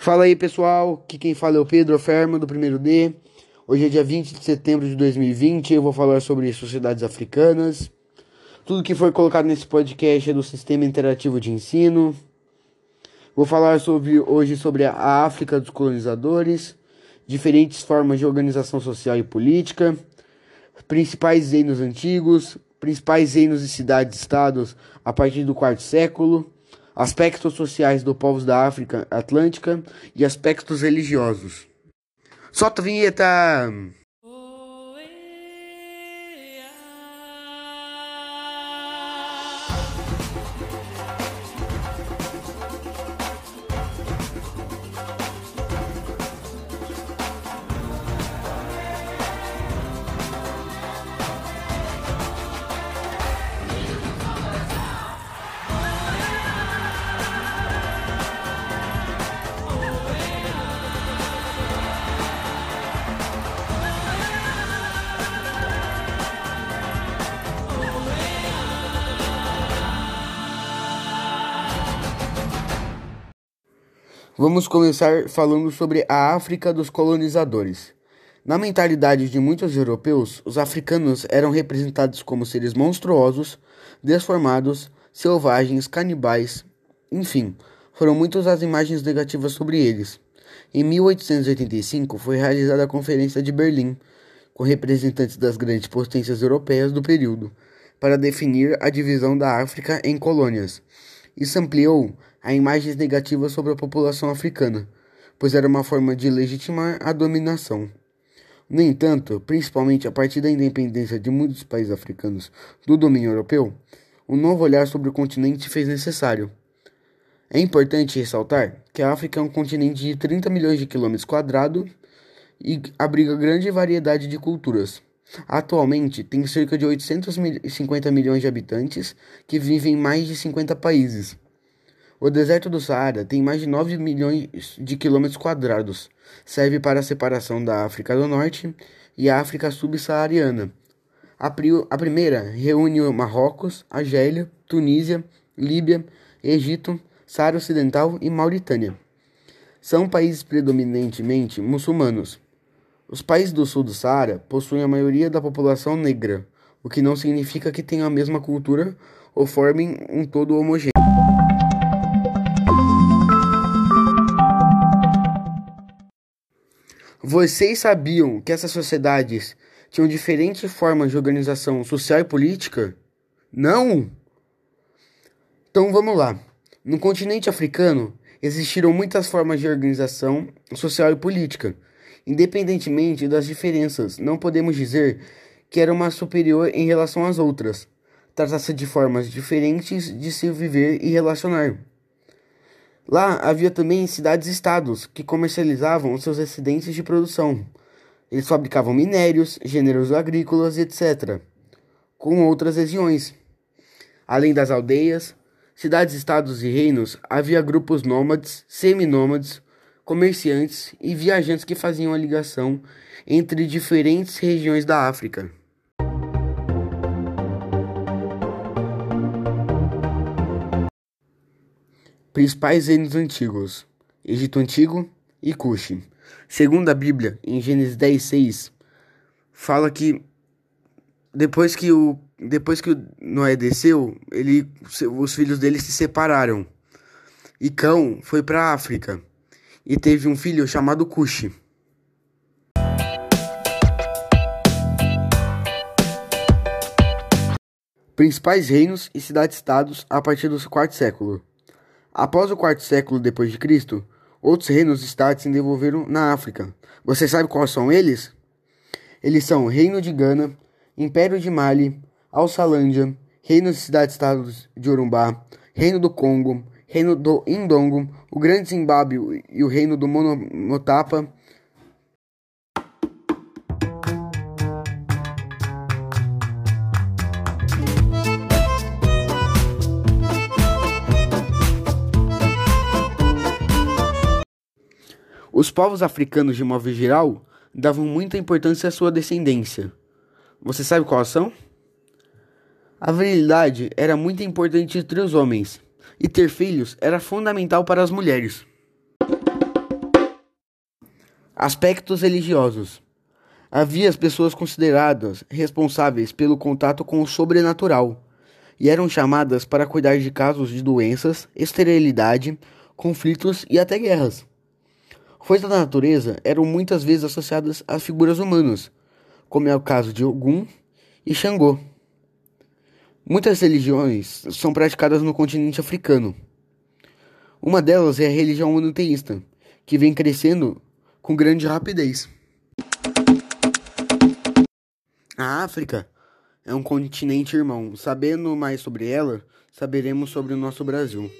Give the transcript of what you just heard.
Fala aí pessoal, aqui quem fala é o Pedro Fermo do primeiro D. Hoje é dia 20 de setembro de 2020 eu vou falar sobre sociedades africanas. Tudo que foi colocado nesse podcast é do Sistema Interativo de Ensino. Vou falar sobre, hoje sobre a África dos colonizadores, diferentes formas de organização social e política, principais reinos antigos, principais reinos e cidades-estados a partir do quarto século aspectos sociais do povos da África Atlântica e aspectos religiosos. Solta a vinheta! Vamos começar falando sobre a África dos colonizadores. Na mentalidade de muitos europeus, os africanos eram representados como seres monstruosos, desformados, selvagens, canibais, enfim, foram muitas as imagens negativas sobre eles. Em 1885 foi realizada a Conferência de Berlim, com representantes das grandes potências europeias do período, para definir a divisão da África em colônias. Isso ampliou a imagens negativas sobre a população africana, pois era uma forma de legitimar a dominação. No entanto, principalmente a partir da independência de muitos países africanos do domínio europeu, um novo olhar sobre o continente fez necessário. É importante ressaltar que a África é um continente de 30 milhões de quilômetros quadrados e abriga grande variedade de culturas. Atualmente, tem cerca de 850 milhões de habitantes que vivem em mais de 50 países. O deserto do Saara tem mais de 9 milhões de quilômetros quadrados. Serve para a separação da África do Norte e a África subsaariana. A, a primeira reúne Marrocos, Argélia, Tunísia, Líbia, Egito, Saara Ocidental e Mauritânia. São países predominantemente muçulmanos. Os países do sul do Saara possuem a maioria da população negra, o que não significa que tenham a mesma cultura ou formem um todo homogêneo. Vocês sabiam que essas sociedades tinham diferentes formas de organização social e política? Não? Então vamos lá. No continente africano existiram muitas formas de organização social e política. Independentemente das diferenças, não podemos dizer que era uma superior em relação às outras. Trata-se de formas diferentes de se viver e relacionar. Lá havia também cidades-estados que comercializavam seus excedentes de produção. Eles fabricavam minérios, gêneros agrícolas, etc., com outras regiões. Além das aldeias, cidades-estados e reinos, havia grupos nômades, seminômades, comerciantes e viajantes que faziam a ligação entre diferentes regiões da África. Principais reinos antigos: Egito Antigo e Cuxi. Segundo a Bíblia, em Gênesis 10, 6, fala que depois que o depois que Noé desceu, ele os filhos dele se separaram. E Cão foi para a África e teve um filho chamado Cuxi. Principais reinos e cidades-estados a partir do quarto século. Após o quarto século depois de Cristo, outros reinos estados se desenvolveram na África. Você sabe quais são eles? Eles são Reino de Gana, Império de Mali, Alçalândia, Reino de Cidades-Estados de Urumbá, Reino do Congo, Reino do Indongo, o Grande Zimbábue e o Reino do Monomotapa, Os povos africanos, de modo geral, davam muita importância à sua descendência. Você sabe qual são? A virilidade era muito importante entre os homens, e ter filhos era fundamental para as mulheres. Aspectos religiosos. Havia as pessoas consideradas responsáveis pelo contato com o sobrenatural e eram chamadas para cuidar de casos de doenças, esterilidade, conflitos e até guerras. Forças da natureza eram muitas vezes associadas a figuras humanas, como é o caso de Ogum e Xangô. Muitas religiões são praticadas no continente africano. Uma delas é a religião monoteísta, que vem crescendo com grande rapidez. A África é um continente irmão. Sabendo mais sobre ela, saberemos sobre o nosso Brasil.